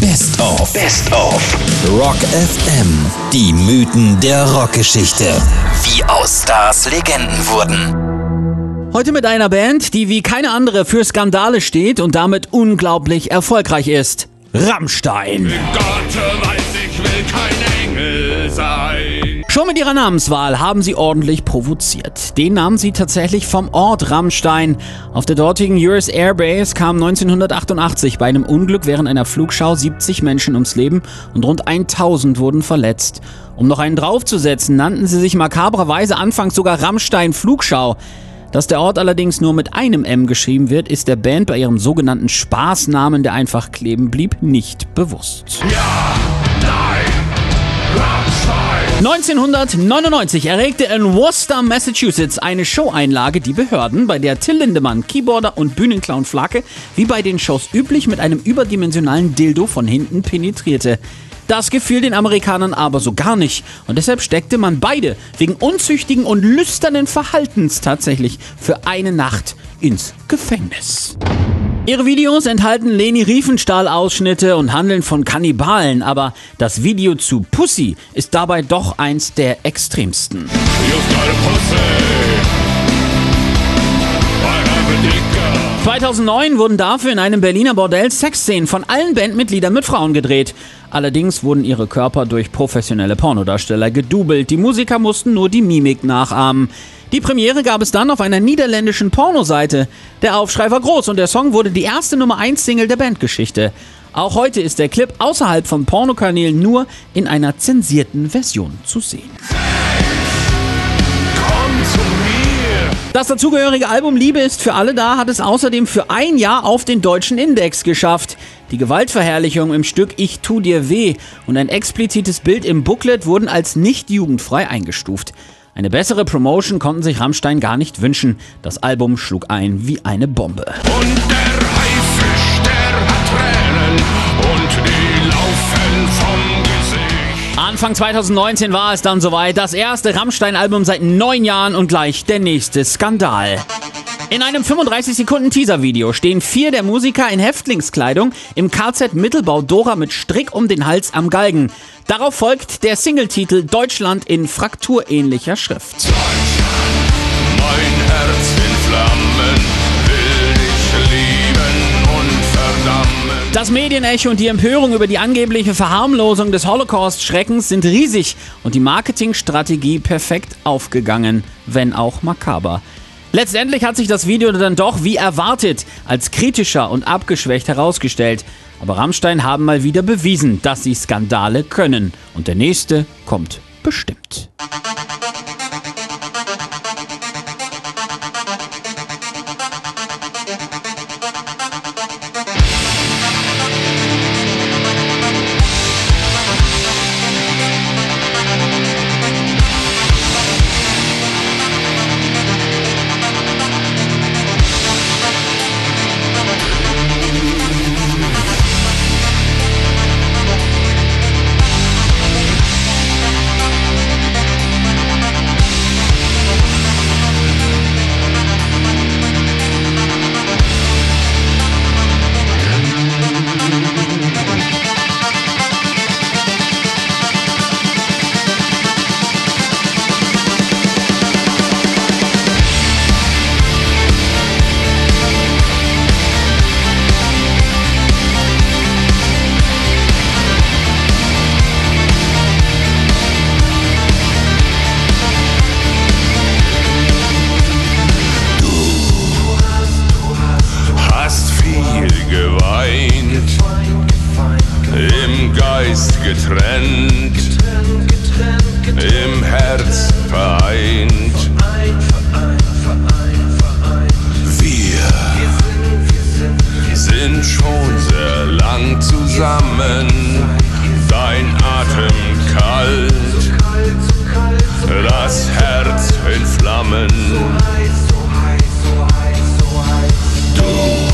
Best of. Best of. Rock FM. Die Mythen der Rockgeschichte. Wie aus Stars Legenden wurden. Heute mit einer Band, die wie keine andere für Skandale steht und damit unglaublich erfolgreich ist. Rammstein. Gott weiß, ich will kein Engel sein. Schon mit ihrer Namenswahl haben sie ordentlich provoziert. Den nahmen sie tatsächlich vom Ort Rammstein. Auf der dortigen US Airbase kamen 1988 bei einem Unglück während einer Flugschau 70 Menschen ums Leben und rund 1000 wurden verletzt. Um noch einen draufzusetzen, nannten sie sich makabrerweise anfangs sogar Rammstein Flugschau. Dass der Ort allerdings nur mit einem M geschrieben wird, ist der Band bei ihrem sogenannten Spaßnamen, der einfach kleben blieb, nicht bewusst. Ja. 1999 erregte in Worcester, Massachusetts eine Showeinlage die Behörden, bei der Till Lindemann, Keyboarder und Bühnenclown Flake wie bei den Shows üblich mit einem überdimensionalen Dildo von hinten penetrierte. Das gefiel den Amerikanern aber so gar nicht und deshalb steckte man beide wegen unzüchtigen und lüsternen Verhaltens tatsächlich für eine Nacht ins Gefängnis. Ihre Videos enthalten Leni Riefenstahl-Ausschnitte und handeln von Kannibalen, aber das Video zu Pussy ist dabei doch eins der extremsten. Just got a pussy. I have a dick. 2009 wurden dafür in einem Berliner Bordell Sexszenen von allen Bandmitgliedern mit Frauen gedreht. Allerdings wurden ihre Körper durch professionelle Pornodarsteller gedoubelt. Die Musiker mussten nur die Mimik nachahmen. Die Premiere gab es dann auf einer niederländischen Pornoseite. Der Aufschrei war groß und der Song wurde die erste Nummer 1 Single der Bandgeschichte. Auch heute ist der Clip außerhalb von Pornokanälen nur in einer zensierten Version zu sehen. Das dazugehörige Album Liebe ist für alle da hat es außerdem für ein Jahr auf den deutschen Index geschafft. Die Gewaltverherrlichung im Stück Ich tu dir weh und ein explizites Bild im Booklet wurden als nicht jugendfrei eingestuft. Eine bessere Promotion konnten sich Rammstein gar nicht wünschen. Das Album schlug ein wie eine Bombe. Und der Haifisch, der hat Tränen. Und die laufen vom Gesicht. Anfang 2019 war es dann soweit. Das erste Rammstein-Album seit neun Jahren und gleich der nächste Skandal. In einem 35 Sekunden Teaser-Video stehen vier der Musiker in Häftlingskleidung im KZ Mittelbau Dora mit Strick um den Hals am Galgen. Darauf folgt der Singletitel Deutschland in frakturähnlicher Schrift. Mein Herz in Flammen will dich lieben und verdammen. Das Medienecho und die Empörung über die angebliche Verharmlosung des Holocaust-Schreckens sind riesig und die Marketingstrategie perfekt aufgegangen, wenn auch makaber. Letztendlich hat sich das Video dann doch wie erwartet als kritischer und abgeschwächt herausgestellt. Aber Rammstein haben mal wieder bewiesen, dass sie Skandale können. Und der nächste kommt bestimmt. Herz in Flammen. So heiß, so heiß, so heiß, so heiß. Du